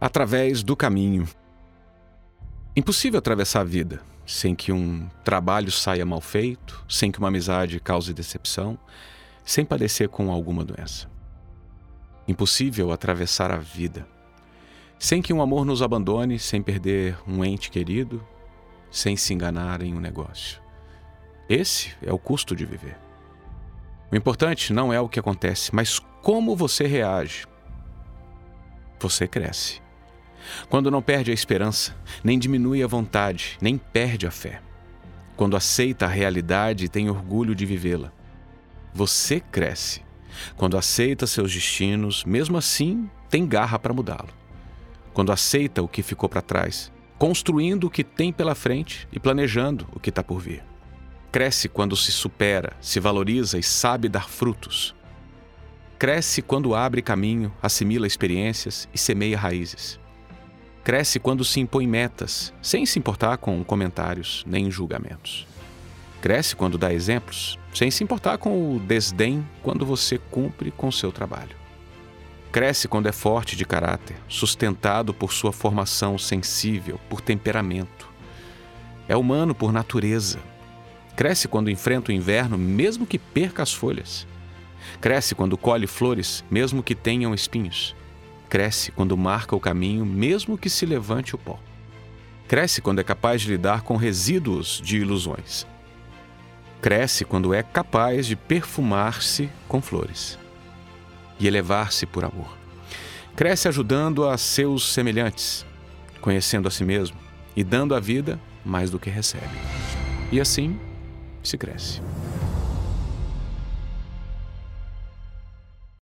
através do caminho. Impossível atravessar a vida sem que um trabalho saia mal feito, sem que uma amizade cause decepção, sem padecer com alguma doença. Impossível atravessar a vida sem que um amor nos abandone, sem perder um ente querido, sem se enganar em um negócio. Esse é o custo de viver. O importante não é o que acontece, mas como você reage. Você cresce. Quando não perde a esperança, nem diminui a vontade, nem perde a fé. Quando aceita a realidade e tem orgulho de vivê-la. Você cresce. Quando aceita seus destinos, mesmo assim, tem garra para mudá-lo. Quando aceita o que ficou para trás, construindo o que tem pela frente e planejando o que está por vir. Cresce quando se supera, se valoriza e sabe dar frutos. Cresce quando abre caminho, assimila experiências e semeia raízes. Cresce quando se impõe metas, sem se importar com comentários nem julgamentos. Cresce quando dá exemplos, sem se importar com o desdém quando você cumpre com seu trabalho. Cresce quando é forte de caráter, sustentado por sua formação sensível, por temperamento. É humano por natureza. Cresce quando enfrenta o inverno, mesmo que perca as folhas. Cresce quando colhe flores, mesmo que tenham espinhos. Cresce quando marca o caminho, mesmo que se levante o pó. Cresce quando é capaz de lidar com resíduos de ilusões. Cresce quando é capaz de perfumar-se com flores e elevar-se por amor. Cresce ajudando a seus semelhantes, conhecendo a si mesmo e dando à vida mais do que recebe. E assim se cresce.